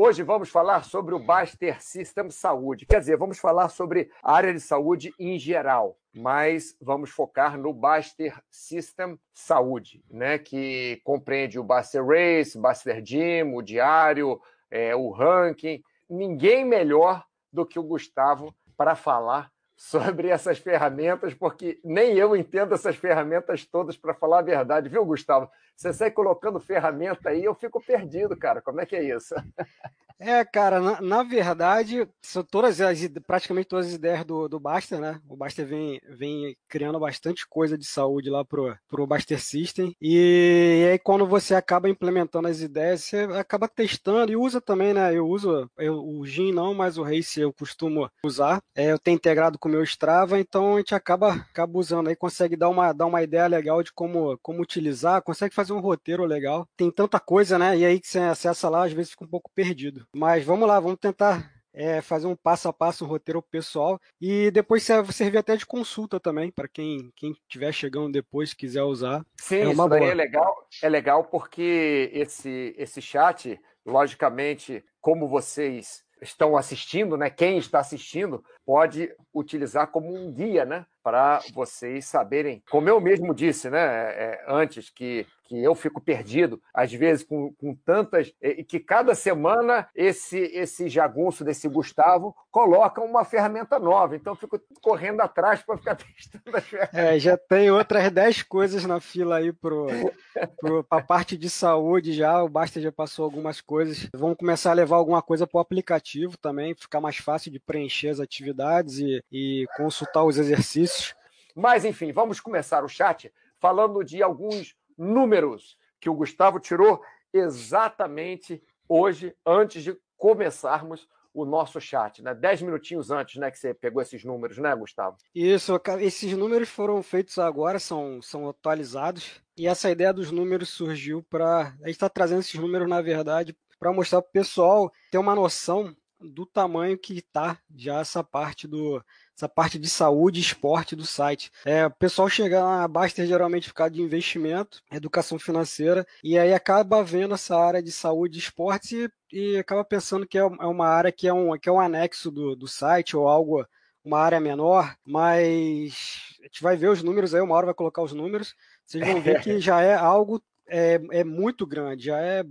Hoje vamos falar sobre o Baster System Saúde. Quer dizer, vamos falar sobre a área de saúde em geral, mas vamos focar no Baster System Saúde, né? Que compreende o Baster Race, Baster Gym, o Diário, é, o Ranking. Ninguém melhor do que o Gustavo para falar sobre essas ferramentas, porque nem eu entendo essas ferramentas todas para falar a verdade, viu, Gustavo? Você sai colocando ferramenta aí, eu fico perdido, cara. Como é que é isso? É, cara, na, na, verdade, são todas as, praticamente todas as ideias do, do Baster, né? O Baster vem, vem criando bastante coisa de saúde lá pro, pro Baster System. E, e aí, quando você acaba implementando as ideias, você acaba testando e usa também, né? Eu uso eu, o Gin não, mas o Race eu costumo usar. É, eu tenho integrado com o meu Strava, então a gente acaba, acaba usando aí, consegue dar uma, dar uma ideia legal de como, como utilizar, consegue fazer um roteiro legal. Tem tanta coisa, né? E aí que você acessa lá, às vezes fica um pouco perdido. Mas vamos lá, vamos tentar é, fazer um passo a passo, um roteiro pessoal e depois servir até de consulta também para quem quem estiver chegando depois quiser usar. Sim, é isso daí é legal. É legal porque esse esse chat, logicamente, como vocês estão assistindo, né? Quem está assistindo pode utilizar como um guia, né? Para vocês saberem, como eu mesmo disse, né? É, antes que que eu fico perdido, às vezes com, com tantas. E que cada semana esse, esse jagunço desse Gustavo coloca uma ferramenta nova. Então eu fico correndo atrás para ficar testando as ferramentas. É, já tem outras 10 coisas na fila aí para a parte de saúde já. O Basta já passou algumas coisas. Vamos começar a levar alguma coisa para o aplicativo também, ficar mais fácil de preencher as atividades e, e consultar os exercícios. Mas, enfim, vamos começar o chat falando de alguns números que o Gustavo tirou exatamente hoje, antes de começarmos o nosso chat, né? Dez minutinhos antes, né, que você pegou esses números, né, Gustavo? Isso, esses números foram feitos agora, são, são atualizados, e essa ideia dos números surgiu para. A gente está trazendo esses números, na verdade, para mostrar para o pessoal ter uma noção do tamanho que está já essa parte do essa parte de saúde e esporte do site. É, o pessoal chega na Baster geralmente ficar de investimento, educação financeira, e aí acaba vendo essa área de saúde e esportes e, e acaba pensando que é, é uma área que é um, que é um anexo do, do site ou algo, uma área menor, mas a gente vai ver os números aí, uma hora vai colocar os números, vocês vão ver que já é algo é, é muito grande, já é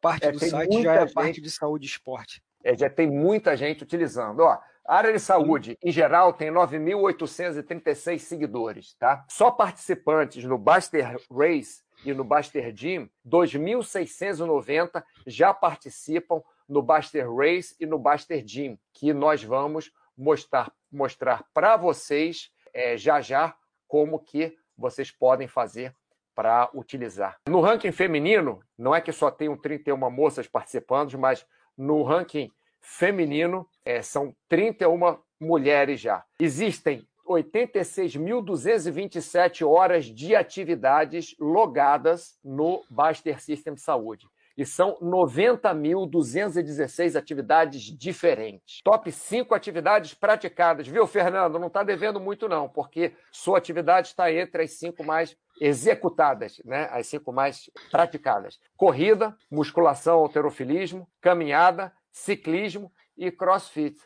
parte é, do site, já é gente... parte de saúde e esporte. É, já tem muita gente utilizando. Ó, área de saúde, em geral, tem 9.836 seguidores, tá? Só participantes no Baster Race e no Baster Gym, 2.690 já participam no Baster Race e no Baster Gym, que nós vamos mostrar, mostrar para vocês é, já já como que vocês podem fazer para utilizar. No ranking feminino, não é que só tenham 31 moças participando, mas no ranking feminino, é, são 31 mulheres já. Existem 86.227 horas de atividades logadas no Baster System Saúde. E são 90.216 atividades diferentes. Top 5 atividades praticadas. Viu, Fernando? Não está devendo muito, não, porque sua atividade está entre as cinco mais executadas, né? as cinco mais praticadas: corrida, musculação, alterofilismo, caminhada, ciclismo e crossfit.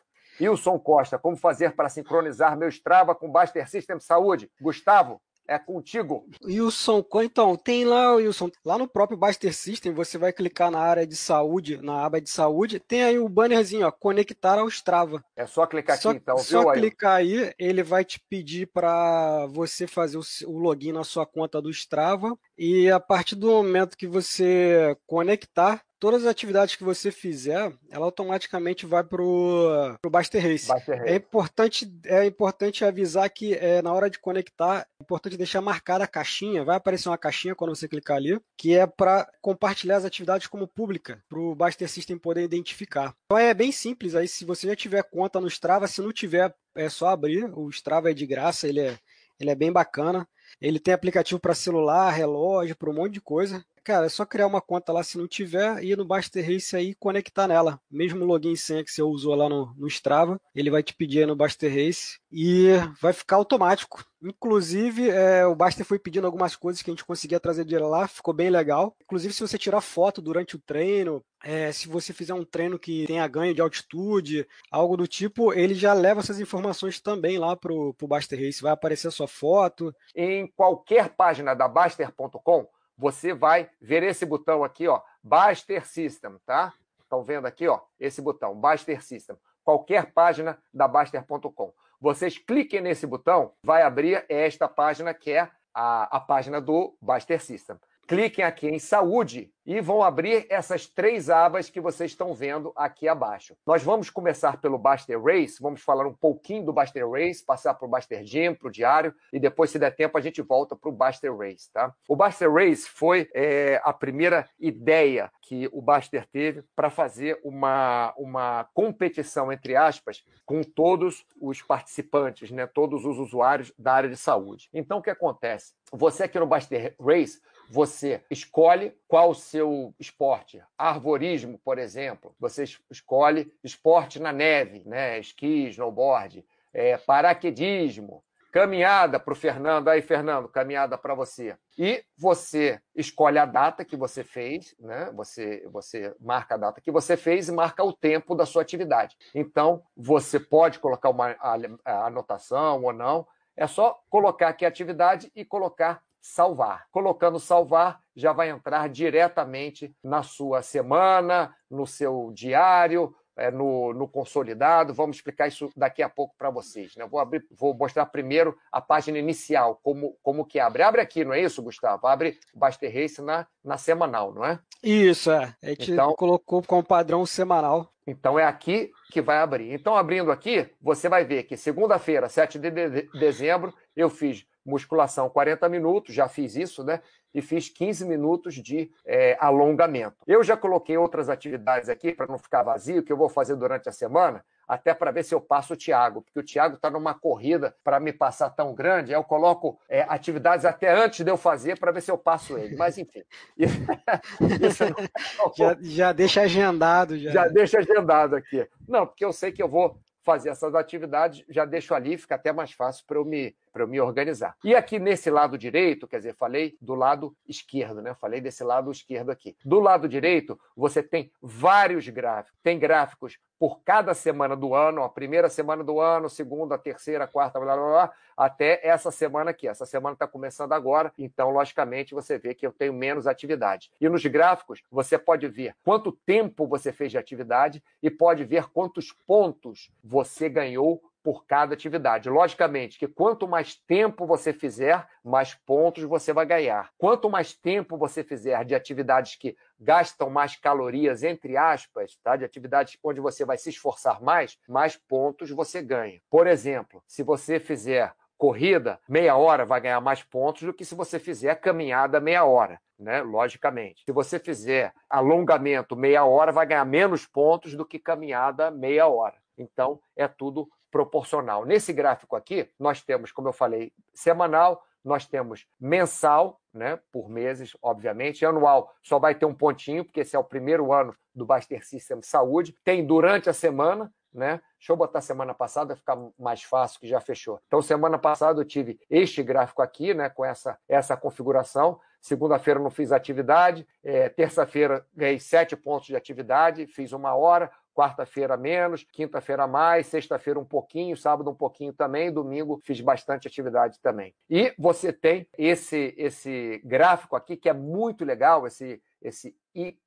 Wilson Costa, como fazer para sincronizar meu Strava com Baster System Saúde? Gustavo, é contigo. Wilson, então, tem lá, Wilson, lá no próprio Baster System, você vai clicar na área de saúde, na aba de saúde, tem aí o bannerzinho, ó, conectar ao Strava. É só clicar aqui, só, então, Só viu, clicar aí, ele vai te pedir para você fazer o, o login na sua conta do Strava, e a partir do momento que você conectar, todas as atividades que você fizer, ela automaticamente vai para o Baster Race. Baster Race. É importante, é importante avisar que é, na hora de conectar, é importante deixar marcada a caixinha, vai aparecer uma caixinha quando você clicar ali, que é para compartilhar as atividades como pública, para o Baster System poder identificar. Então é bem simples, aí se você já tiver conta no Strava, se não tiver, é só abrir, o Strava é de graça, ele é, ele é bem bacana. Ele tem aplicativo para celular, relógio, para um monte de coisa cara, é só criar uma conta lá se não tiver, ir no Baster Race aí conectar nela. Mesmo login e senha que você usou lá no, no Strava, ele vai te pedir aí no Baster Race e vai ficar automático. Inclusive, é, o Baster foi pedindo algumas coisas que a gente conseguia trazer de lá, ficou bem legal. Inclusive, se você tirar foto durante o treino, é, se você fizer um treino que tenha ganho de altitude, algo do tipo, ele já leva essas informações também lá para o Baster Race. Vai aparecer a sua foto. Em qualquer página da Baster.com, você vai ver esse botão aqui, ó, Baster System, tá? Estão vendo aqui, ó, esse botão, Baster System. Qualquer página da Baster.com. Vocês cliquem nesse botão, vai abrir esta página que é a, a página do Baster System. Cliquem aqui em Saúde e vão abrir essas três abas que vocês estão vendo aqui abaixo. Nós vamos começar pelo Baster Race, vamos falar um pouquinho do Baster Race, passar para o Baster Gym, para o diário, e depois, se der tempo, a gente volta para o Baster Race. Tá? O Baster Race foi é, a primeira ideia que o Baster teve para fazer uma, uma competição, entre aspas, com todos os participantes, né, todos os usuários da área de saúde. Então, o que acontece? Você aqui no Baster Race, você escolhe qual o seu esporte. Arvorismo, por exemplo, você escolhe esporte na neve, né? esqui, snowboard, é, paraquedismo, caminhada para o Fernando. Aí, Fernando, caminhada para você. E você escolhe a data que você fez, né? Você, você marca a data que você fez e marca o tempo da sua atividade. Então, você pode colocar uma anotação ou não. É só colocar aqui a atividade e colocar salvar. Colocando salvar, já vai entrar diretamente na sua semana, no seu diário, é, no, no, consolidado. Vamos explicar isso daqui a pouco para vocês. Né? Vou, abrir, vou mostrar primeiro a página inicial, como, como que abre. Abre aqui, não é isso, Gustavo? Abre o Baster Race na, na semanal, não é? Isso, é. A gente então, colocou como padrão semanal. Então é aqui que vai abrir. Então, abrindo aqui, você vai ver que segunda-feira, 7 de dezembro, eu fiz musculação 40 minutos, já fiz isso, né? E fiz 15 minutos de é, alongamento. Eu já coloquei outras atividades aqui para não ficar vazio, que eu vou fazer durante a semana, até para ver se eu passo o Thiago, porque o Thiago está numa corrida para me passar tão grande, eu coloco é, atividades até antes de eu fazer para ver se eu passo ele. Mas, enfim. Isso não... já, já deixa agendado. Já. já deixa agendado aqui. Não, porque eu sei que eu vou fazer essas atividades, já deixo ali, fica até mais fácil para eu me para eu me organizar. E aqui nesse lado direito, quer dizer, falei do lado esquerdo, né? Falei desse lado esquerdo aqui. Do lado direito, você tem vários gráficos. Tem gráficos por cada semana do ano, a primeira semana do ano, segunda, terceira, quarta, blá, blá, blá, até essa semana aqui. Essa semana está começando agora, então, logicamente, você vê que eu tenho menos atividade. E nos gráficos, você pode ver quanto tempo você fez de atividade e pode ver quantos pontos você ganhou por cada atividade. Logicamente que quanto mais tempo você fizer, mais pontos você vai ganhar. Quanto mais tempo você fizer de atividades que gastam mais calorias, entre aspas, tá? de atividades onde você vai se esforçar mais, mais pontos você ganha. Por exemplo, se você fizer corrida, meia hora vai ganhar mais pontos do que se você fizer caminhada meia hora. Né? Logicamente. Se você fizer alongamento meia hora, vai ganhar menos pontos do que caminhada meia hora. Então, é tudo proporcional. Nesse gráfico aqui, nós temos, como eu falei, semanal, nós temos mensal, né, por meses, obviamente, anual só vai ter um pontinho, porque esse é o primeiro ano do Baster System Saúde. Tem durante a semana, né? Deixa eu botar semana passada, ficar mais fácil, que já fechou. Então, semana passada eu tive este gráfico aqui, né, com essa, essa configuração. Segunda-feira não fiz atividade, é, terça-feira ganhei sete pontos de atividade, fiz uma hora, quarta-feira menos, quinta-feira mais, sexta-feira um pouquinho, sábado um pouquinho também, domingo fiz bastante atividade também. E você tem esse esse gráfico aqui que é muito legal, esse esse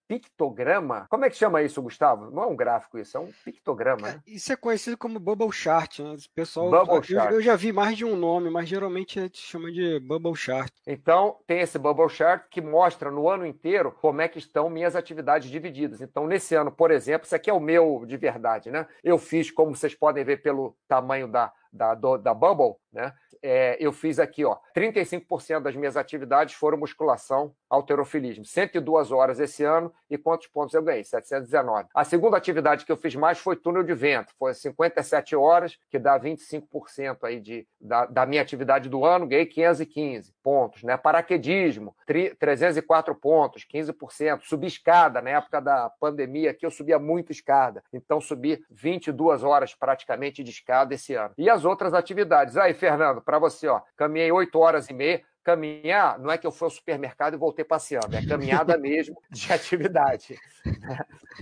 pictograma. Como é que chama isso, Gustavo? Não é um gráfico isso, é um pictograma. Né? Isso é conhecido como bubble chart. Né? O pessoal, bubble eu, eu já vi mais de um nome, mas geralmente a gente chama de bubble chart. Então, tem esse bubble chart que mostra no ano inteiro como é que estão minhas atividades divididas. Então, nesse ano, por exemplo, isso aqui é o meu de verdade, né? Eu fiz, como vocês podem ver pelo tamanho da, da, do, da Bubble, né? É, eu fiz aqui, ó, 35% das minhas atividades foram musculação, alterofilismo. 102 horas esse ano e quantos pontos eu ganhei? 719. A segunda atividade que eu fiz mais foi túnel de vento, foi 57 horas, que dá 25% aí de, da, da minha atividade do ano, ganhei 515. Pontos, né? Paraquedismo, 304 pontos, 15%. Subi escada, na época da pandemia aqui eu subia muito escada, então subi 22 horas praticamente de escada esse ano. E as outras atividades. Aí, Fernando, para você, ó, caminhei 8 horas e meia, caminhar não é que eu fui ao supermercado e voltei passeando, é caminhada mesmo de atividade.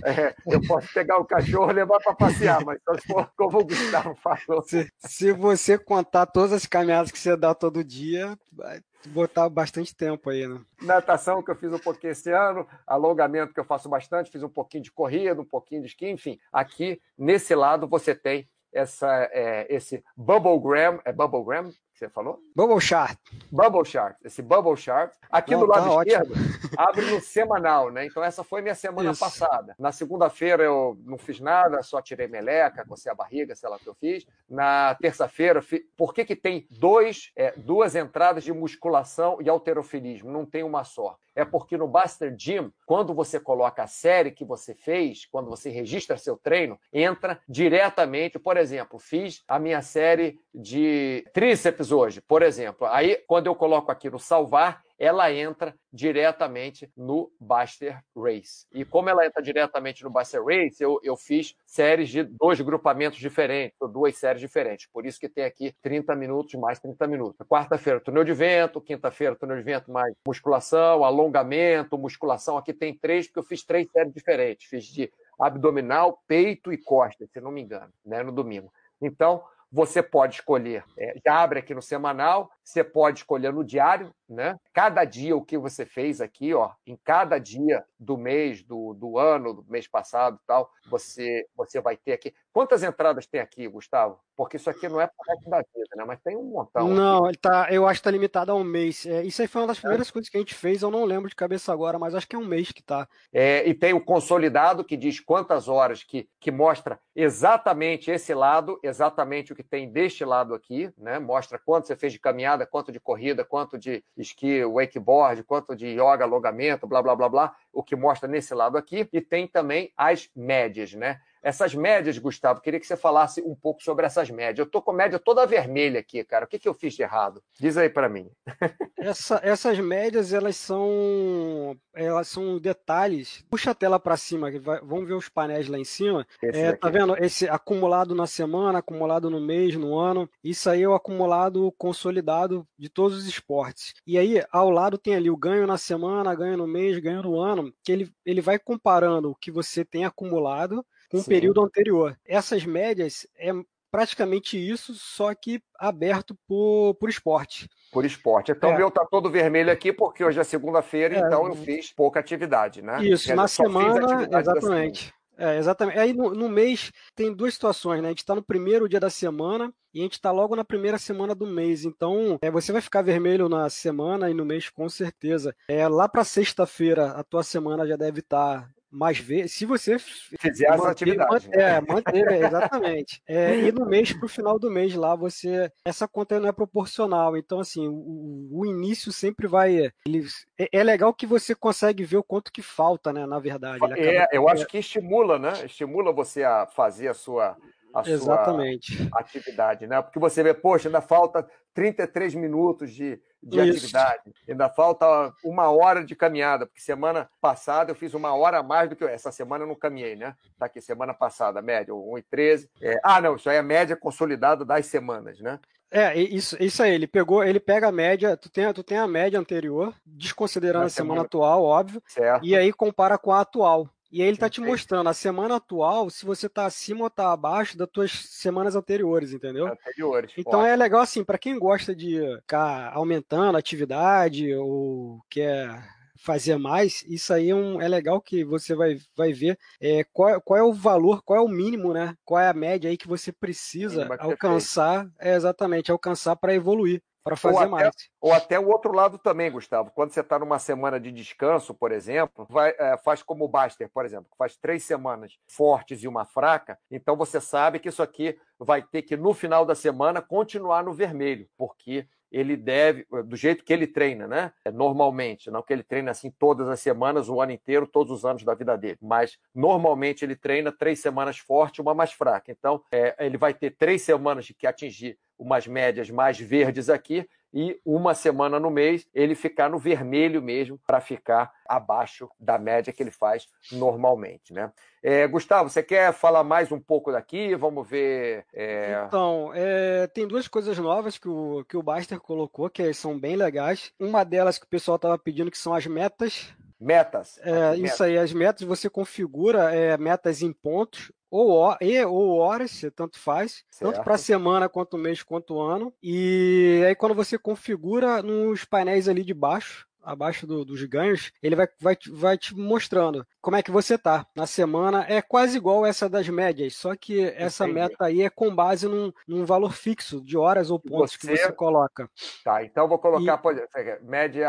É, eu posso pegar o cachorro e levar para passear, mas só se for como o Gustavo falou. Se, se, você contar todas as caminhadas que você dá todo dia, vai botar bastante tempo aí, né? Natação que eu fiz um pouquinho esse ano, alongamento que eu faço bastante, fiz um pouquinho de corrida, um pouquinho de esqui, enfim. Aqui, nesse lado, você tem essa, é, esse Bubblegram, é Bubblegram você falou? Bubble Chart. Bubble Chart. Esse Bubble Chart. Aqui Não, do lado tá esquerdo, ótimo. abre no semanal, né? Então, essa foi minha semana Isso. passada. Na segunda-feira eu não fiz nada, só tirei meleca, cocei a barriga, sei lá o que eu fiz. Na terça-feira, por que, que tem dois, é, duas entradas de musculação e alterofilismo? Não tem uma só. É porque no Buster Gym, quando você coloca a série que você fez, quando você registra seu treino, entra diretamente. Por exemplo, fiz a minha série de tríceps hoje, por exemplo. Aí, quando eu coloco aqui no salvar, ela entra diretamente no Buster Race. E como ela entra diretamente no Buster Race, eu, eu fiz séries de dois grupamentos diferentes, ou duas séries diferentes. Por isso que tem aqui 30 minutos mais 30 minutos. Quarta-feira, túnel de vento, quinta-feira, túnel de vento mais musculação, alongamento, musculação. Aqui tem três, porque eu fiz três séries diferentes. Fiz de abdominal, peito e costas, se não me engano, né, no domingo. Então, você pode escolher, é, já abre aqui no semanal, você pode escolher no diário, né? Cada dia o que você fez aqui, ó, em cada dia do mês, do, do ano, do mês passado tal, você, você vai ter aqui. Quantas entradas tem aqui, Gustavo? Porque isso aqui não é para da vida, né? Mas tem um montão. Não, ele tá, eu acho que está limitado a um mês. É, isso aí foi uma das primeiras é. coisas que a gente fez, eu não lembro de cabeça agora, mas acho que é um mês que está. É, e tem o consolidado que diz quantas horas, que, que mostra exatamente esse lado, exatamente o que tem deste lado aqui, né? Mostra quanto você fez de caminhada quanto de corrida, quanto de esqui, wakeboard, quanto de yoga, alongamento, blá, blá, blá, blá, o que mostra nesse lado aqui. E tem também as médias, né? Essas médias, Gustavo, queria que você falasse um pouco sobre essas médias. Eu tô com média toda vermelha aqui, cara. O que, que eu fiz de errado? Diz aí para mim. Essa, essas médias, elas são elas são detalhes. Puxa a tela para cima, vai, vamos ver os painéis lá em cima. É, tá vendo? Esse acumulado na semana, acumulado no mês, no ano. Isso aí é o acumulado consolidado de todos os esportes. E aí, ao lado tem ali o ganho na semana, ganho no mês, ganho no ano, que ele, ele vai comparando o que você tem acumulado com o período anterior. Essas médias é praticamente isso, só que aberto por, por esporte. Por esporte. Então, é. meu tá todo vermelho aqui, porque hoje é segunda-feira, é. então eu fiz pouca atividade, né? Isso, na semana, exatamente. É, exatamente. Aí no, no, mês tem duas situações, né? A gente está no primeiro dia da semana e a gente está logo na primeira semana do mês. Então, é, você vai ficar vermelho na semana e no mês com certeza. É, lá para sexta-feira, a tua semana já deve estar tá mais vezes, se você fizer essa atividade. Manter, é, manter, é, exatamente. É, e no mês para o final do mês lá, você. Essa conta não é proporcional. Então, assim, o, o início sempre vai. Ele, é, é, legal que você consegue ver o quanto que falta, né? Na verdade. é, eu acho que estimula, né? Estimula você a fazer a sua a Exatamente. sua atividade, né? Porque você vê, poxa, ainda falta 33 minutos de, de atividade, ainda falta uma hora de caminhada, porque semana passada eu fiz uma hora a mais do que eu. Essa semana eu não caminhei, né? Tá aqui, semana passada, média, 1,13. É, ah, não, isso aí é a média consolidada das semanas, né? É, isso, isso aí, ele pegou, ele pega a média, tu tem, tu tem a média anterior, desconsiderando a semana, semana atual, óbvio, certo. e aí compara com a atual. E aí ele está te mostrando a semana atual, se você está acima ou está abaixo das tuas semanas anteriores, entendeu? Anteriores. Então é legal assim, para quem gosta de ficar aumentando a atividade ou quer fazer mais, isso aí é, um, é legal que você vai, vai ver é, qual, qual é o valor, qual é o mínimo, né? Qual é a média aí que você precisa alcançar, é exatamente, alcançar para evoluir para fazer ou até, mais. Ou até o outro lado também, Gustavo. Quando você está numa semana de descanso, por exemplo, vai, é, faz como o Baster, por exemplo, faz três semanas fortes e uma fraca, então você sabe que isso aqui vai ter que, no final da semana, continuar no vermelho, porque ele deve, do jeito que ele treina, né? É, normalmente, não que ele treine assim todas as semanas, o ano inteiro, todos os anos da vida dele, mas normalmente ele treina três semanas forte, uma mais fraca. Então, é, ele vai ter três semanas de que atingir umas médias mais verdes aqui e uma semana no mês ele ficar no vermelho mesmo para ficar abaixo da média que ele faz normalmente, né? É, Gustavo, você quer falar mais um pouco daqui? Vamos ver. É... Então, é, tem duas coisas novas que o, que o Baster colocou que são bem legais. Uma delas que o pessoal estava pedindo que são as metas Metas. É, isso metas. aí, as metas você configura é, metas em pontos ou, e, ou horas, tanto faz, certo. tanto para semana quanto mês quanto ano. E aí quando você configura nos painéis ali de baixo, abaixo do, dos ganhos, ele vai, vai, vai te mostrando como é que você tá na semana. É quase igual essa das médias, só que essa Entendi. meta aí é com base num, num valor fixo de horas ou pontos você... que você coloca. Tá, então vou colocar e... média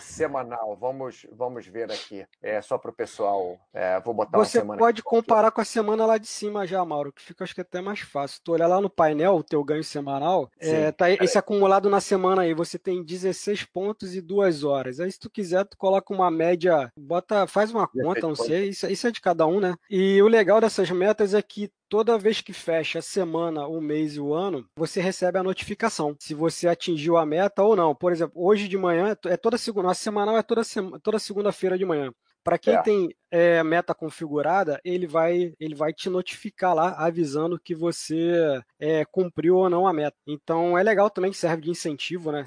semanal. Vamos, vamos ver aqui. É só para o pessoal. É, vou botar Você semana pode comparar com a semana lá de cima já, Mauro, que fica acho que até mais fácil. Tu olhar lá no painel o teu ganho semanal, é, tá esse acumulado na semana aí, você tem 16 pontos e 2 horas. Aí se tu quiser, tu coloca uma média, bota, faz uma conta, não sei, isso, isso é de cada um, né? E o legal dessas metas é que toda vez que fecha a semana, o mês e o ano, você recebe a notificação se você atingiu a meta ou não. Por exemplo, hoje de manhã é toda segunda, a semanal é toda, toda segunda-feira de manhã. Para quem é. tem é, meta configurada, ele vai, ele vai te notificar lá, avisando que você é, cumpriu ou não a meta. Então é legal também que serve de incentivo, né?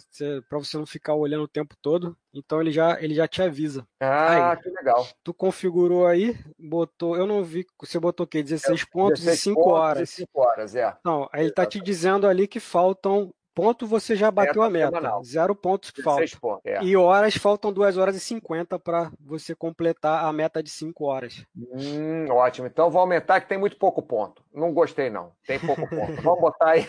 Para você não ficar olhando o tempo todo. Então ele já, ele já te avisa. Ah, aí, que legal. Tu configurou aí, botou. Eu não vi. Você botou o quê? 16 é, pontos 16 e 5 horas. E 5 horas, é. Então, aí ele tá te dizendo ali que faltam ponto você já bateu meta a meta. Semanal. Zero pontos que faltam. Pontos, é. E horas faltam 2 horas e 50 para você completar a meta de 5 horas. Hum, ótimo. Então vou aumentar que tem muito pouco ponto. Não gostei, não. Tem pouco ponto. Vamos botar aí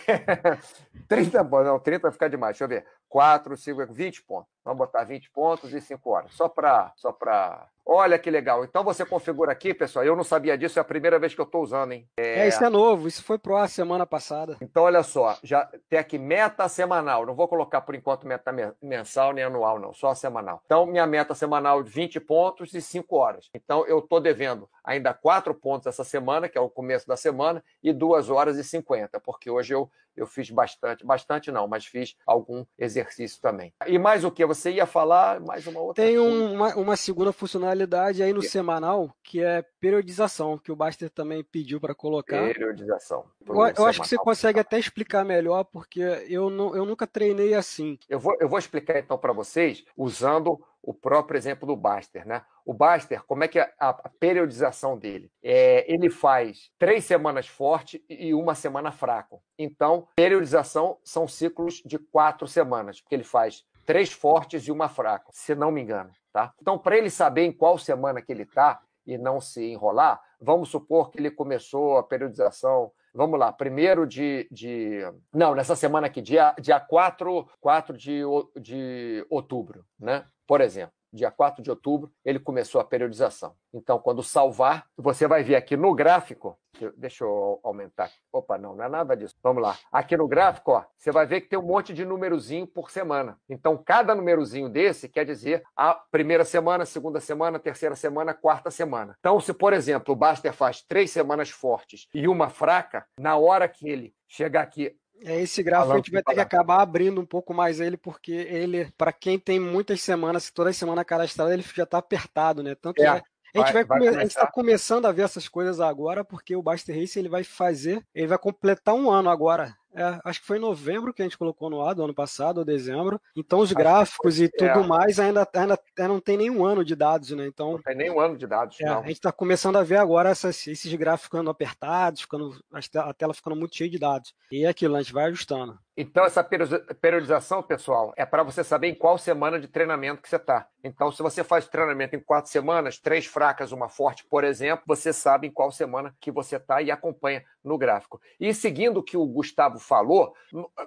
30 pontos. Não, 30 vai ficar demais. Deixa eu ver. 4, 5, 20 pontos. Vamos botar 20 pontos e 5 horas. Só para só para Olha que legal. Então você configura aqui, pessoal. Eu não sabia disso, é a primeira vez que eu estou usando, hein? É... é... isso é novo. Isso foi pro ar semana passada. Então, olha só, já tem aqui meta semanal. Não vou colocar por enquanto meta mensal nem anual, não, só semanal. Então, minha meta semanal de 20 pontos e 5 horas. Então, eu estou devendo ainda 4 pontos essa semana, que é o começo da semana, e 2 horas e 50, porque hoje eu eu fiz bastante, bastante não, mas fiz algum exercício também. E mais o que? Você ia falar mais uma outra Tem uma, uma segunda funcionalidade aí no semanal, que é periodização, que o Baster também pediu para colocar. Periodização. Eu, eu acho que você consegue até explicar melhor, porque eu, não, eu nunca treinei assim. Eu vou, eu vou explicar então para vocês usando o próprio exemplo do Baster, né? O Baster, como é que é a, periodização dele? É, ele faz três semanas forte e uma semana fraco. Então, periodização são ciclos de quatro semanas, porque ele faz três fortes e uma fraca, se não me engano, tá? Então, para ele saber em qual semana que ele está e não se enrolar, vamos supor que ele começou a periodização Vamos lá, primeiro de, de. Não, nessa semana aqui, dia, dia 4, 4 de, de outubro, né? Por exemplo dia 4 de outubro, ele começou a periodização. Então, quando salvar, você vai ver aqui no gráfico, deixa eu aumentar. Opa, não, não é nada disso. Vamos lá. Aqui no gráfico, ó, você vai ver que tem um monte de númerozinho por semana. Então, cada númerozinho desse quer dizer a primeira semana, segunda semana, terceira semana, quarta semana. Então, se, por exemplo, o Baster faz três semanas fortes e uma fraca, na hora que ele chegar aqui é, esse gráfico a gente vai ter que acabar abrindo um pouco mais ele, porque ele, para quem tem muitas semanas, toda semana cadastrado, ele já está apertado, né? Tanto é. é a gente vai, vai, a gente está começando a ver essas coisas agora, porque o Baster Race ele vai fazer, ele vai completar um ano agora é, acho que foi em novembro que a gente colocou no ar, do ano passado, ou dezembro. Então os gráficos e tudo é. mais ainda, ainda, ainda, não tem nenhum ano de dados, né? Então, não tem nenhum ano de dados, é, A gente está começando a ver agora essas, esses gráficos ficando apertados, ficando, a tela ficando muito cheia de dados. E é aquilo, a gente vai ajustando. Então, essa periodização, pessoal, é para você saber em qual semana de treinamento que você está. Então, se você faz treinamento em quatro semanas, três fracas, uma forte, por exemplo, você sabe em qual semana que você está e acompanha no gráfico. E seguindo o que o Gustavo falou,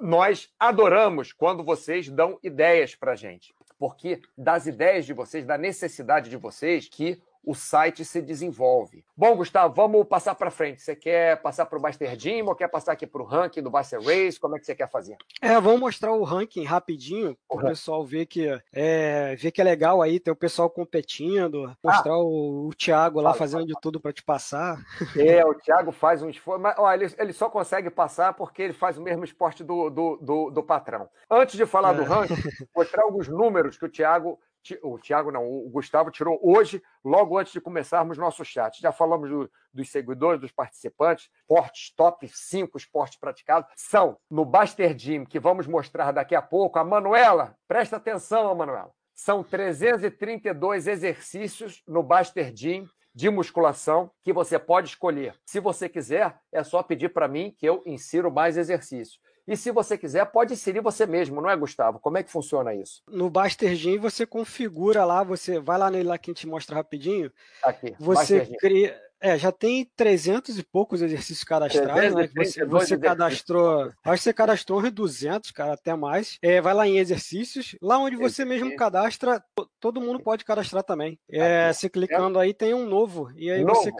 nós adoramos quando vocês dão ideias para gente. Porque das ideias de vocês, da necessidade de vocês, que o site se desenvolve. Bom, Gustavo, vamos passar para frente. Você quer passar para o Buster Jim ou quer passar aqui para o ranking do Buster Race? Como é que você quer fazer? É, vamos mostrar o ranking rapidinho, para o pessoal ver que, é, ver que é legal aí, ter o pessoal competindo, mostrar ah, o, o Thiago lá fazendo de tudo para te passar. É, o Thiago faz um esforço, mas ó, ele, ele só consegue passar porque ele faz o mesmo esporte do, do, do, do patrão. Antes de falar é. do ranking, mostrar alguns números que o Thiago o Thiago não, o Gustavo tirou hoje, logo antes de começarmos nosso chat. Já falamos do, dos seguidores, dos participantes, esportes top 5 esportes praticados, são no Baster Gym, que vamos mostrar daqui a pouco. A Manuela, presta atenção, Manuela. São 332 exercícios no Baster Gym de musculação que você pode escolher. Se você quiser, é só pedir para mim que eu insiro mais exercícios. E se você quiser, pode inserir você mesmo, não é, Gustavo? Como é que funciona isso? No Baster Gym você configura lá, você vai lá nele lá que a gente mostra rapidinho. Aqui. Você cria, é, já tem 300 e poucos exercícios cadastrados, né? Você, você cadastrou, acho que você cadastrou uns 200, cara, até mais. É, vai lá em exercícios, lá onde você mesmo cadastra, todo mundo pode cadastrar também. É, você clicando aí tem um novo, e aí novo. você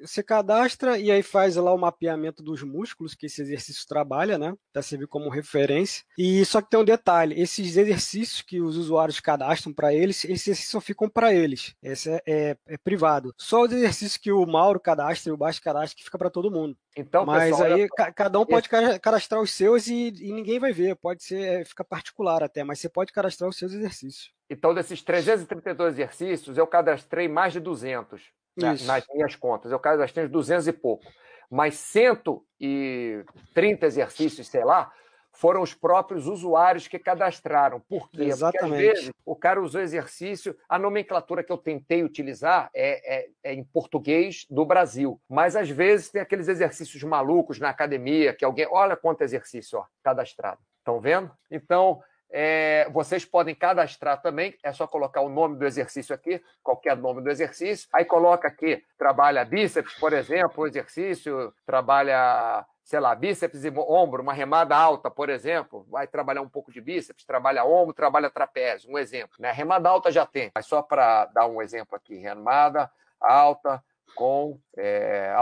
você cadastra e aí faz lá o mapeamento dos músculos que esse exercício trabalha, né? Para servir como referência. E só que tem um detalhe: esses exercícios que os usuários cadastram para eles, esses exercícios só ficam para eles. Esse é, é, é, privado. Só os exercícios que o Mauro cadastra e o Baixo cadastra que fica para todo mundo. Então, Mas pessoal, aí cada um pode cadastrar os seus e, e, ninguém vai ver. Pode ser, é, fica particular até, mas você pode cadastrar os seus exercícios. Então, desses 332 exercícios, eu cadastrei mais de 200 nas minhas contas. Eu cadastrei 200 e pouco. Mas 130 exercícios, sei lá, foram os próprios usuários que cadastraram. Por quê? Exatamente. Porque às vezes o cara usou exercício, a nomenclatura que eu tentei utilizar é, é, é, em português do Brasil. Mas às vezes tem aqueles exercícios malucos na academia, que alguém. Olha quanto exercício ó, cadastrado. Estão vendo? Então, é, vocês podem cadastrar também, é só colocar o nome do exercício aqui, qualquer nome do exercício. Aí coloca aqui, trabalha bíceps, por exemplo, o exercício, trabalha, sei lá, bíceps e ombro, uma remada alta, por exemplo. Vai trabalhar um pouco de bíceps, trabalha ombro, trabalha trapézio, um exemplo. Né? Remada alta já tem, mas só para dar um exemplo aqui, remada alta com é.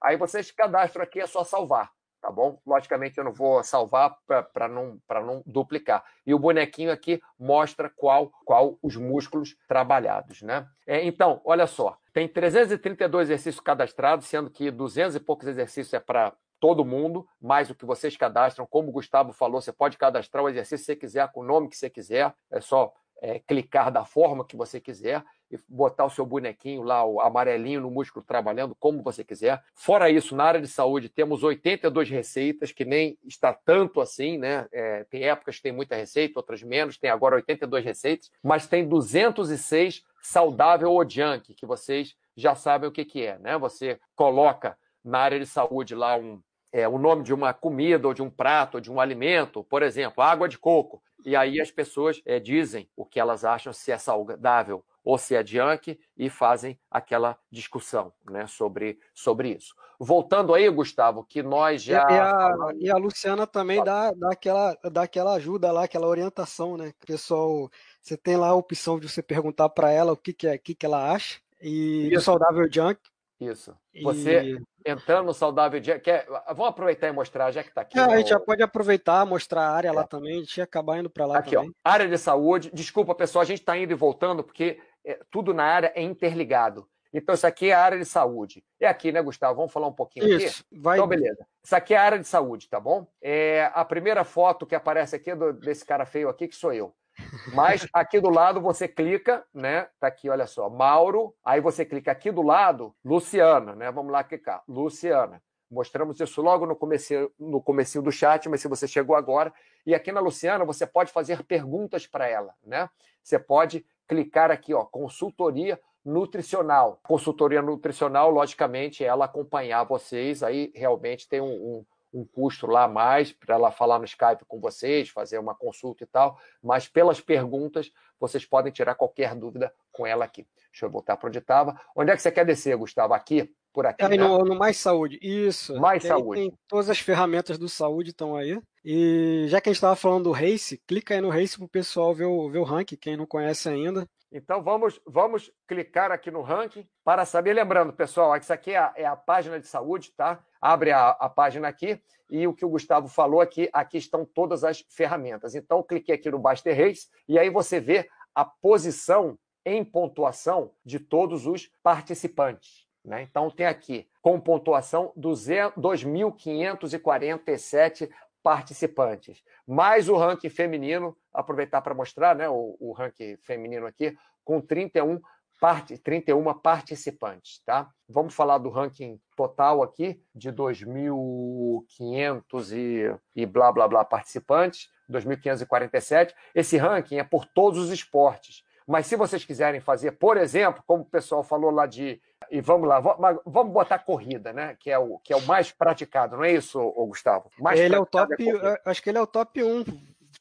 Aí vocês cadastram aqui, é só salvar tá bom? Logicamente eu não vou salvar para não, não duplicar. E o bonequinho aqui mostra qual, qual os músculos trabalhados, né? É, então, olha só, tem 332 exercícios cadastrados, sendo que 200 e poucos exercícios é para todo mundo, mais o que vocês cadastram. Como o Gustavo falou, você pode cadastrar o exercício que você quiser, com o nome que você quiser, é só é, clicar da forma que você quiser e botar o seu bonequinho lá, o amarelinho no músculo trabalhando como você quiser. Fora isso, na área de saúde, temos 82 receitas, que nem está tanto assim, né? É, tem épocas que tem muita receita, outras menos, tem agora 82 receitas, mas tem 206 saudável ou junk, que vocês já sabem o que, que é, né? Você coloca na área de saúde lá um, é, o nome de uma comida ou de um prato, ou de um alimento, por exemplo, água de coco. E aí as pessoas é, dizem o que elas acham se é saudável ou se é junk e fazem aquela discussão né, sobre, sobre isso. Voltando aí, Gustavo, que nós já. E a, e a Luciana também dá, dá, aquela, dá aquela ajuda lá, aquela orientação, né? Pessoal, você tem lá a opção de você perguntar para ela o que, que, é, que, que ela acha. E o saudável junk, isso. Você e... entrando no saudável dia. Quer... Vamos aproveitar e mostrar, já que está aqui. É, A gente já pode aproveitar, mostrar a área é. lá também. A gente ia acabar indo para lá aqui, também. Ó, área de saúde. Desculpa, pessoal, a gente está indo e voltando, porque é, tudo na área é interligado. Então, isso aqui é a área de saúde. É aqui, né, Gustavo? Vamos falar um pouquinho isso, aqui? Vai... Então, beleza. Isso aqui é a área de saúde, tá bom? É, a primeira foto que aparece aqui é do, desse cara feio aqui, que sou eu. Mas aqui do lado você clica, né? Tá aqui, olha só, Mauro. Aí você clica aqui do lado, Luciana, né? Vamos lá clicar, Luciana. Mostramos isso logo no começo no comecinho do chat, mas se você chegou agora, e aqui na Luciana você pode fazer perguntas para ela, né? Você pode clicar aqui, ó, consultoria nutricional. Consultoria nutricional, logicamente, ela acompanhar vocês, aí realmente tem um, um um custo lá a mais para ela falar no Skype com vocês, fazer uma consulta e tal, mas pelas perguntas vocês podem tirar qualquer dúvida com ela aqui. Deixa eu voltar para onde estava. Onde é que você quer descer, Gustavo? Aqui? Por aqui. Aí né? no, no, Mais Saúde, isso. Mais Saúde. Tem todas as ferramentas do saúde estão aí. E já que a gente estava falando do Race, clica aí no Race para o pessoal ver o, ver o ranking, quem não conhece ainda. Então vamos, vamos clicar aqui no ranking para saber. Lembrando, pessoal, isso aqui é a, é a página de saúde, tá? Abre a, a, página aqui e o que o Gustavo falou aqui, aqui estão todas as ferramentas. Então, cliquei aqui no Baster Race e aí você vê a posição em pontuação de todos os participantes. Né? Então, tem aqui, com pontuação, 2.547 participantes, mais o ranking feminino, aproveitar para mostrar né, o, o ranking feminino aqui, com 31 parte, 31 participantes, tá? Vamos falar do ranking total aqui, de 2.500 e, e blá, blá, blá participantes, 2.547. Esse ranking é por todos os esportes. Mas se vocês quiserem fazer, por exemplo, como o pessoal falou lá de. E vamos lá, vamos botar corrida, né? Que é o, que é o mais praticado, não é isso, Gustavo? Mais ele é o top. É acho que ele é o top 1.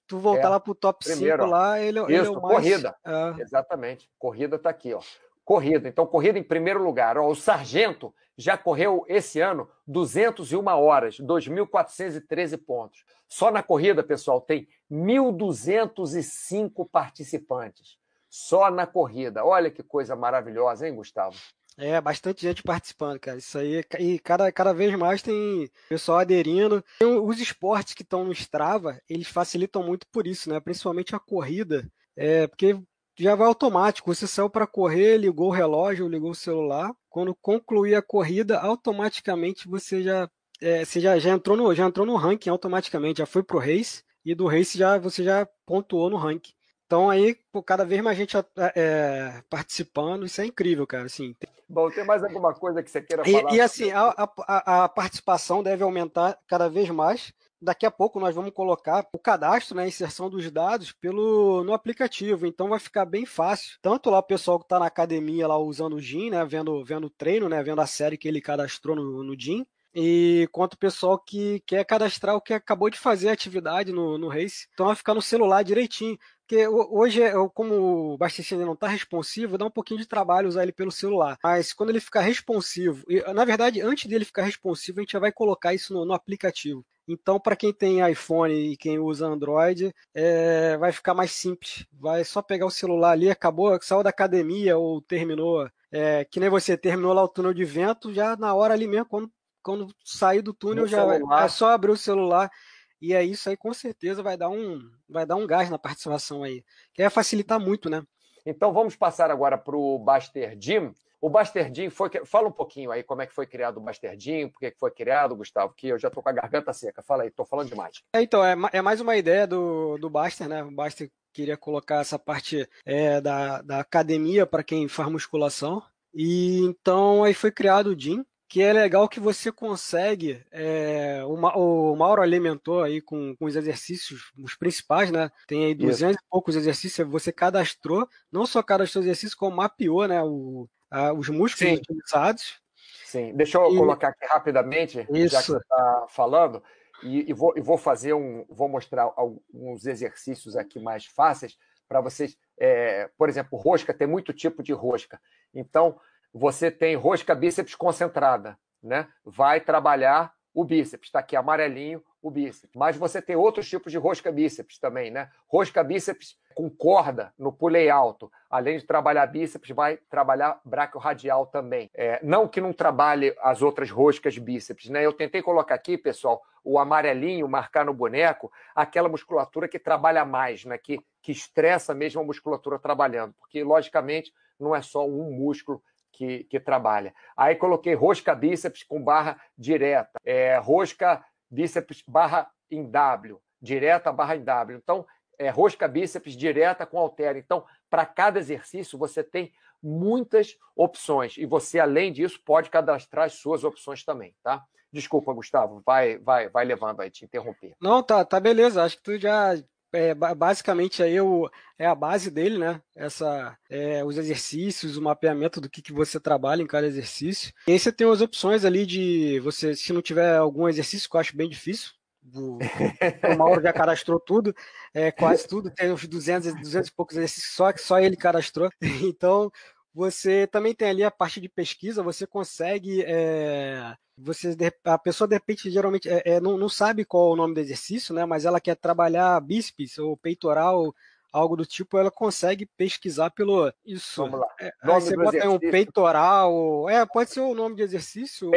Tu voltar é, lá para o top primeiro, 5 lá, ele, isso, ele é o mais. Corrida. É... Exatamente. Corrida está aqui, ó. Corrida. Então, corrida em primeiro lugar. Ó, o Sargento já correu esse ano 201 horas, 2.413 pontos. Só na corrida, pessoal, tem 1.205 participantes só na corrida. Olha que coisa maravilhosa, hein, Gustavo? É, bastante gente participando, cara. Isso aí, e cada, cada vez mais tem pessoal aderindo. Os esportes que estão no Strava, eles facilitam muito por isso, né? Principalmente a corrida, é, porque já vai automático. Você saiu para correr, ligou o relógio, ligou o celular. Quando concluir a corrida, automaticamente você já, é, você já, já, entrou no, já entrou no ranking automaticamente, já foi pro race e do race já você já pontuou no ranking. Então aí, pô, cada vez mais gente é, participando, isso é incrível, cara. Assim, Bom, tem mais alguma coisa que você queira falar? E, e assim, a, a, a, participação deve aumentar cada vez mais. Daqui a pouco nós vamos colocar o cadastro, né, a inserção dos dados pelo no aplicativo. Então vai ficar bem fácil. Tanto lá o pessoal que está na academia lá usando o GIM, né, vendo, vendo o treino, né, vendo a série que ele cadastrou no, no GIM, e quanto o pessoal que quer cadastrar o que acabou de fazer a atividade no, no Race. Então vai ficar no celular direitinho. Porque hoje, é, como o Bastante não está responsivo, dá um pouquinho de trabalho usar ele pelo celular. Mas quando ele ficar responsivo, e, na verdade, antes dele ficar responsivo, a gente já vai colocar isso no, no aplicativo. Então, para quem tem iPhone e quem usa Android, é, vai ficar mais simples. Vai só pegar o celular ali, acabou, saiu da academia ou terminou, é, que nem você terminou lá o túnel de vento, já na hora ali mesmo, quando, quando sair do túnel, no já celular. é só abrir o celular e é isso aí com certeza vai dar um, vai dar um gás na participação aí, que vai facilitar muito, né? Então vamos passar agora para o Baster Gym. O Baster Gym foi. Fala um pouquinho aí como é que foi criado o Baster Gym, por que foi criado, Gustavo, que eu já estou com a garganta seca. Fala aí, estou falando demais. É, então, é, é mais uma ideia do, do Baster, né? O Baster queria colocar essa parte é, da, da academia para quem faz musculação. E então aí foi criado o Gym, que é legal que você consegue, é, o, o Mauro alimentou aí com, com, os exercícios, os principais, né? Tem aí 200 Isso. e poucos exercícios, você cadastrou, não só cadastrou exercícios, como mapeou, né, o, a, os músculos Sim. utilizados. Sim, deixa eu e... colocar aqui rapidamente, Isso. já que você está falando, e, e, vou, e vou fazer um, vou mostrar alguns exercícios aqui mais fáceis para vocês. É, por exemplo, rosca, tem muito tipo de rosca. Então, você tem rosca bíceps concentrada, né? Vai trabalhar o bíceps, está aqui amarelinho o bíceps. Mas você tem outros tipos de rosca bíceps também, né? Rosca bíceps com corda no pulei alto. Além de trabalhar bíceps, vai trabalhar braquio radial também. É, não que não trabalhe as outras roscas bíceps, né? Eu tentei colocar aqui, pessoal, o amarelinho, marcar no boneco, aquela musculatura que trabalha mais, né? Que, que estressa mesmo a musculatura trabalhando. Porque, logicamente, não é só um músculo que, que trabalha. Aí coloquei rosca bíceps com barra direta, é, rosca bíceps barra em W, direta barra em W. Então, é, rosca bíceps direta com halter. Então, para cada exercício, você tem muitas opções. E você, além disso, pode cadastrar as suas opções também, tá? Desculpa, Gustavo, vai, vai, vai levando aí, te interromper. Não, tá, tá beleza. Acho que tu já é, basicamente aí o, é a base dele, né? Essa, é, os exercícios, o mapeamento do que, que você trabalha em cada exercício. E aí você tem as opções ali de você, se não tiver algum exercício, que eu acho bem difícil, o, Mauro já cadastrou tudo, é, quase tudo, tem uns 200, 200 e poucos exercícios só que só ele cadastrou. Então, você também tem ali a parte de pesquisa, você consegue. É, você, a pessoa, de repente, geralmente é, é, não, não sabe qual é o nome do exercício, né? Mas ela quer trabalhar bíceps ou peitoral algo do tipo, ela consegue pesquisar pelo isso. Vamos lá. É, aí você bota aí um peitoral, é, pode ser o nome de exercício,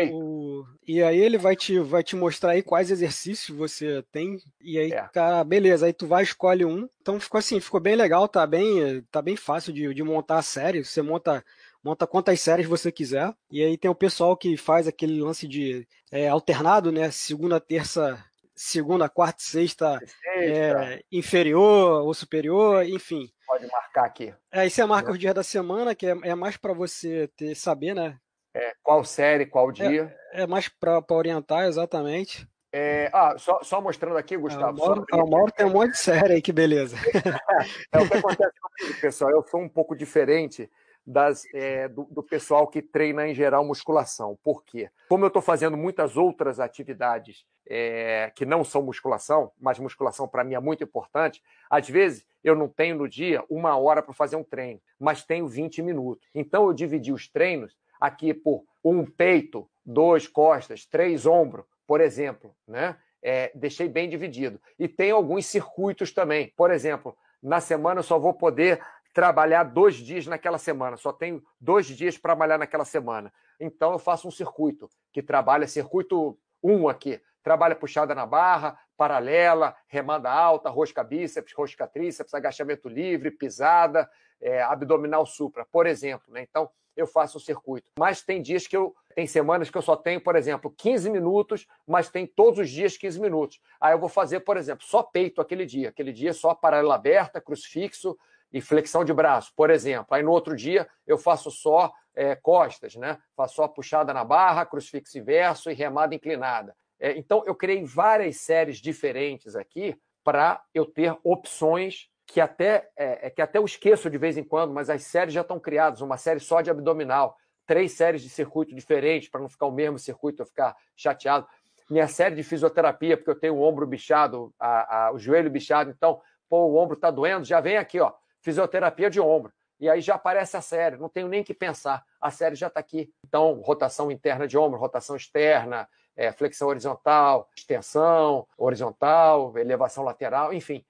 e aí ele vai te, vai te mostrar aí quais exercícios você tem, e aí, é. cara, beleza, aí tu vai escolhe um. Então ficou assim, ficou bem legal, tá bem, tá bem fácil de, de montar a série, você monta monta quantas séries você quiser. E aí tem o pessoal que faz aquele lance de é, alternado, né? Segunda, terça, segunda, quarta, sexta, sexta. É, inferior ou superior, enfim. Pode marcar aqui. É, aí você marca é. os dias da semana, que é, é mais para você ter, saber, né? É, qual série, qual dia. É, é mais para orientar, exatamente. É, ah, só, só, mostrando aqui, Gustavo. o Mauro, o Mauro tem um monte de série aí, que beleza. é o que acontece comigo, pessoal. Eu sou um pouco diferente das, é, do, do, pessoal que treina em geral musculação. Por quê? Como eu estou fazendo muitas outras atividades é, que não são musculação, mas musculação para mim é muito importante, às vezes eu não tenho no dia uma hora para fazer um treino, mas tenho 20 minutos. Então eu dividi os treinos aqui por um peito, dois costas, três ombros, por exemplo, né? É, deixei bem dividido. E tem alguns circuitos também. Por exemplo, na semana eu só vou poder trabalhar dois dias naquela semana, só tenho dois dias para trabalhar naquela semana. Então eu faço um circuito que trabalha circuito 1 um aqui, trabalha puxada na barra, paralela, remada alta, rosca bíceps, rosca tríceps, agachamento livre, pisada, é, abdominal supra, por exemplo. Né? Então eu faço um circuito. Mas tem dias que eu tem semanas que eu só tenho, por exemplo, 15 minutos, mas tem todos os dias 15 minutos. Aí eu vou fazer, por exemplo, só peito aquele dia. Aquele dia só paralela aberta, crucifixo, e flexão de braço, por exemplo. Aí no outro dia eu faço só é, costas, né? Faço só puxada na barra, crucifixo inverso e remada inclinada. É, então eu criei várias séries diferentes aqui para eu ter opções que até é, é, que até eu esqueço de vez em quando, mas as séries já estão criadas, uma série só de abdominal, três séries de circuito diferentes para não ficar o mesmo circuito, eu ficar chateado. Minha série de fisioterapia, porque eu tenho o ombro bichado, a, a, o joelho bichado, então, pô, o ombro está doendo, já vem aqui, ó, fisioterapia de ombro. E aí já aparece a série, não tenho nem que pensar, a série já está aqui. Então, rotação interna de ombro, rotação externa, é, flexão horizontal, extensão horizontal, elevação lateral, enfim.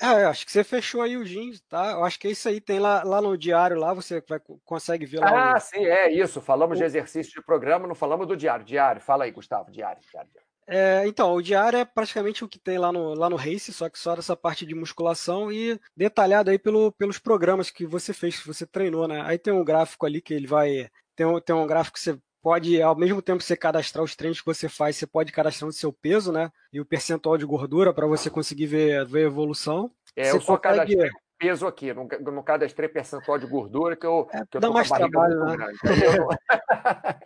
É, acho que você fechou aí o jeans, tá? Eu acho que é isso aí, tem lá, lá no diário, lá você vai, consegue ver lá. Ah, no... sim, é isso. Falamos o... de exercício de programa, não falamos do diário. Diário, fala aí, Gustavo, diário, diário. diário. É, então, o diário é praticamente o que tem lá no, lá no Race, só que só dessa parte de musculação e detalhado aí pelo, pelos programas que você fez, que você treinou, né? Aí tem um gráfico ali que ele vai. Tem um, tem um gráfico que você pode, ao mesmo tempo que você cadastrar os treinos que você faz, você pode cadastrar o seu peso, né? E o percentual de gordura para você conseguir ver, ver a evolução. É, você eu só consegue... cadastrei peso aqui, no, no cadastrei percentual de gordura que eu, é, que eu dá mais trabalho, né?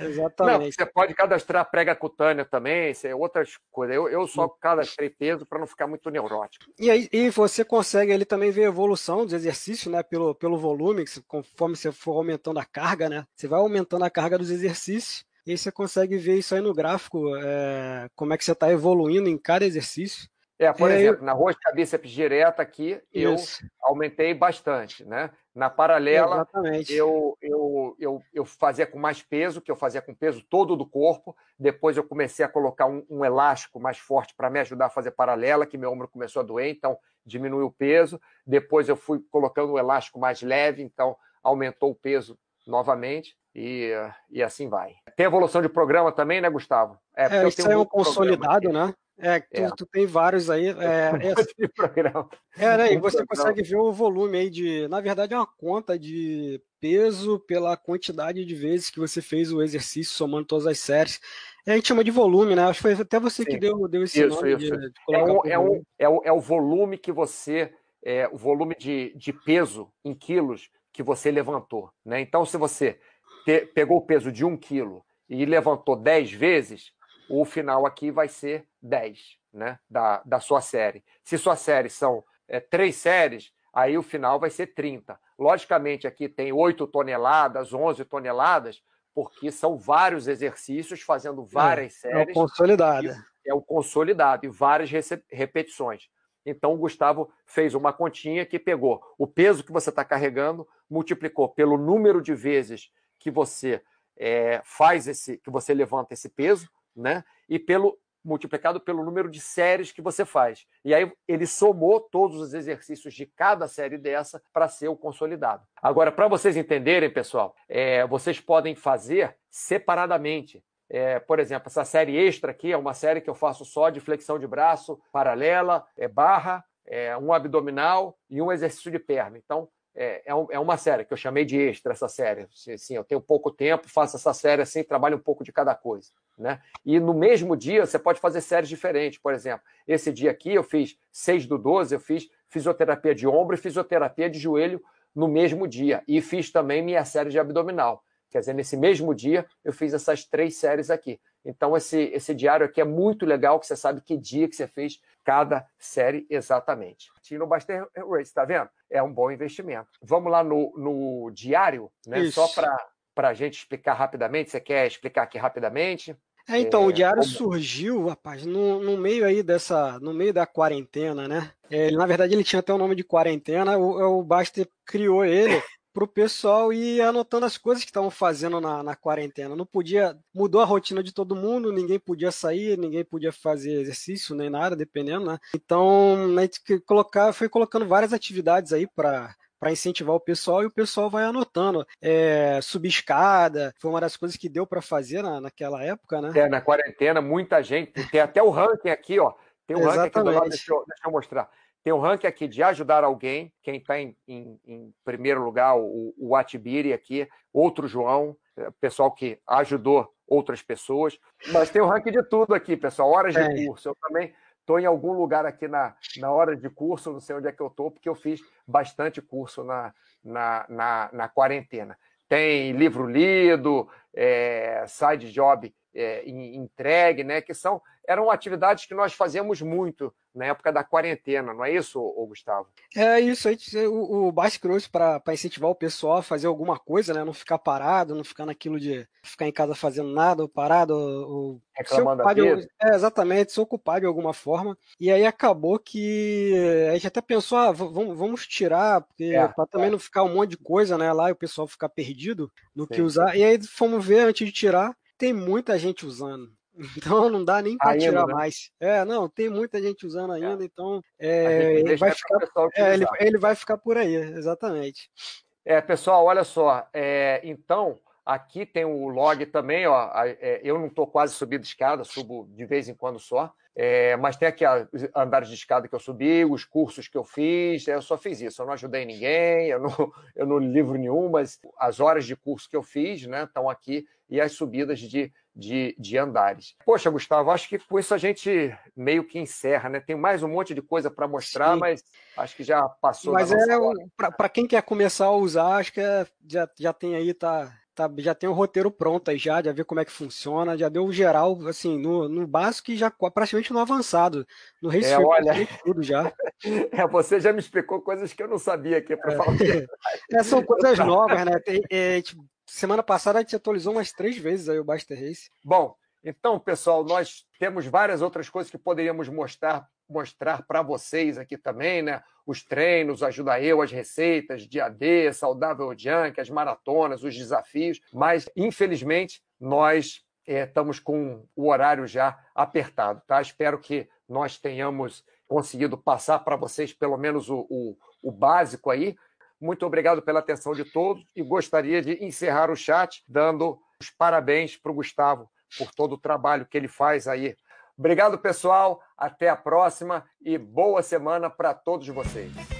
Exatamente. Não, você pode cadastrar prega cutânea também, isso é outras coisas. Eu, eu só cadastrei peso para não ficar muito neurótico. E aí e você consegue ali também ver a evolução dos exercícios, né? Pelo, pelo volume, conforme você for aumentando a carga, né? Você vai aumentando a carga dos exercícios. E aí você consegue ver isso aí no gráfico, é, como é que você está evoluindo em cada exercício. É, por é, exemplo, eu... na rosca bíceps direta aqui, Isso. eu aumentei bastante, né? Na paralela, eu, eu, eu, eu fazia com mais peso, que eu fazia com peso todo do corpo. Depois eu comecei a colocar um, um elástico mais forte para me ajudar a fazer paralela, que meu ombro começou a doer, então diminuiu o peso. Depois eu fui colocando um elástico mais leve, então aumentou o peso novamente. E, e assim vai. Tem evolução de programa também, né, Gustavo? É, é isso é um consolidado, né? É, tu, é. tu, tem vários aí. É, é, é né, e você consegue ver o volume aí de. Na verdade, é uma conta de peso pela quantidade de vezes que você fez o exercício, somando todas as séries. É, a gente chama de volume, né? Acho que foi até você Sim. que deu, deu esse isso, nome isso. De, de é, um, é, um, é, o, é o volume que você. É, o volume de, de peso em quilos que você levantou. Né? Então, se você te, pegou o peso de um quilo e levantou 10 vezes, o final aqui vai ser 10, né? Da, da sua série. Se sua série são é, três séries, aí o final vai ser 30. Logicamente, aqui tem 8 toneladas, 11 toneladas, porque são vários exercícios fazendo várias é, séries. É o consolidado. É o consolidado e várias repetições. Então o Gustavo fez uma continha que pegou o peso que você está carregando, multiplicou pelo número de vezes que você é, faz esse, que você levanta esse peso, né? E pelo multiplicado pelo número de séries que você faz. E aí ele somou todos os exercícios de cada série dessa para ser o consolidado. Agora, para vocês entenderem, pessoal, é, vocês podem fazer separadamente. É, por exemplo, essa série extra aqui é uma série que eu faço só de flexão de braço paralela, é barra, é um abdominal e um exercício de perna. Então, é, é, é, uma série que eu chamei de extra, essa série. Assim, eu tenho pouco tempo, faço essa série assim, trabalho um pouco de cada coisa. Né? E no mesmo dia você pode fazer séries diferentes. Por exemplo, esse dia aqui eu fiz 6 do 12, eu fiz fisioterapia de ombro e fisioterapia de joelho no mesmo dia. E fiz também minha série de abdominal. Quer dizer, nesse mesmo dia eu fiz essas três séries aqui. Então, esse, esse diário aqui é muito legal, que você sabe que dia que você fez cada série exatamente. E no Buster Race, tá vendo? É um bom investimento. Vamos lá no, no diário, né? Isso. Só para a gente explicar rapidamente. Você quer explicar aqui rapidamente? É, então, é, o diário como... surgiu, rapaz, no, no, meio aí dessa, no meio da quarentena, né? É, na verdade, ele tinha até o nome de quarentena, o, o Baster criou ele para o pessoal ir anotando as coisas que estavam fazendo na, na, quarentena. Não podia, mudou a rotina de todo mundo, ninguém podia sair, ninguém podia fazer exercício nem nada, dependendo, né? Então, a gente colocar, foi colocando várias atividades aí para para incentivar o pessoal e o pessoal vai anotando. É, subir escada foi uma das coisas que deu para fazer na, naquela época, né? É, na quarentena, muita gente. Tem até o ranking aqui, ó. Tem Exatamente. ranking aqui do lado, deixa eu, deixa eu mostrar. Tem um ranking aqui de ajudar alguém, quem está em, em, em, primeiro lugar, o, o Atibiri aqui, outro João, é, pessoal que ajudou outras pessoas. Mas tem um ranking de tudo aqui, pessoal, horas é. de curso. Eu também estou em algum lugar aqui na, na hora de curso, não sei onde é que eu estou, porque eu fiz bastante curso na, na, na, na quarentena. Tem livro lido, é, side job é, entregue, né? Que são eram atividades que nós fazíamos muito na época da quarentena, não é isso, Gustavo? É isso. O, o criou isso para incentivar o pessoal a fazer alguma coisa, né? Não ficar parado, não ficar naquilo de ficar em casa fazendo nada, ou parado, ou reclamando se de, é, exatamente, se ocupar de alguma forma. E aí acabou que a gente até pensou, ah, vamos, vamos tirar, porque é, para também é. não ficar um monte de coisa, né? Lá e o pessoal ficar perdido no Sim. que usar. E aí fomos ver antes de tirar, tem muita gente usando. Então não dá nem para tirar né? mais. É, não, tem muita gente usando é. ainda, é. então é, ele, vai ficar, é, ele, ele, vai ficar por aí, exatamente. É, pessoal, olha só. É, então, aqui tem o log também, ó. É, eu não estou quase subindo escada, subo de vez em quando só. É, mas tem aqui os andares de escada que eu subi, os cursos que eu fiz, eu só fiz isso. Eu não ajudei ninguém, eu não, eu não livro nenhum, mas as horas de curso que eu fiz né, estão aqui e as subidas de, de, de andares. Poxa, Gustavo, acho que com isso a gente meio que encerra, né? Tem mais um monte de coisa para mostrar, Sim. mas acho que já passou. Mas é para quem quer começar a usar, acho que é, já, já tem aí, tá, tá, já tem o roteiro pronto aí já, já ver como é que funciona, já deu o geral, assim, no, no básico e já praticamente no avançado. No Race é, olha... tudo já. É, você já me explicou coisas que eu não sabia aqui, para é. falar. É, são coisas novas, né? Tem, é, tipo, Semana passada a gente atualizou umas três vezes aí o Baster Race. Bom, então, pessoal, nós temos várias outras coisas que poderíamos mostrar mostrar para vocês aqui também, né? Os treinos, ajuda eu, as receitas, dia D, saudável junk, as maratonas, os desafios, mas infelizmente nós é, estamos com o horário já apertado, tá? Espero que nós tenhamos conseguido passar para vocês pelo menos o, o, o básico aí, muito obrigado pela atenção de todos e gostaria de encerrar o chat dando os parabéns para o Gustavo por todo o trabalho que ele faz aí. Obrigado, pessoal. Até a próxima e boa semana para todos vocês.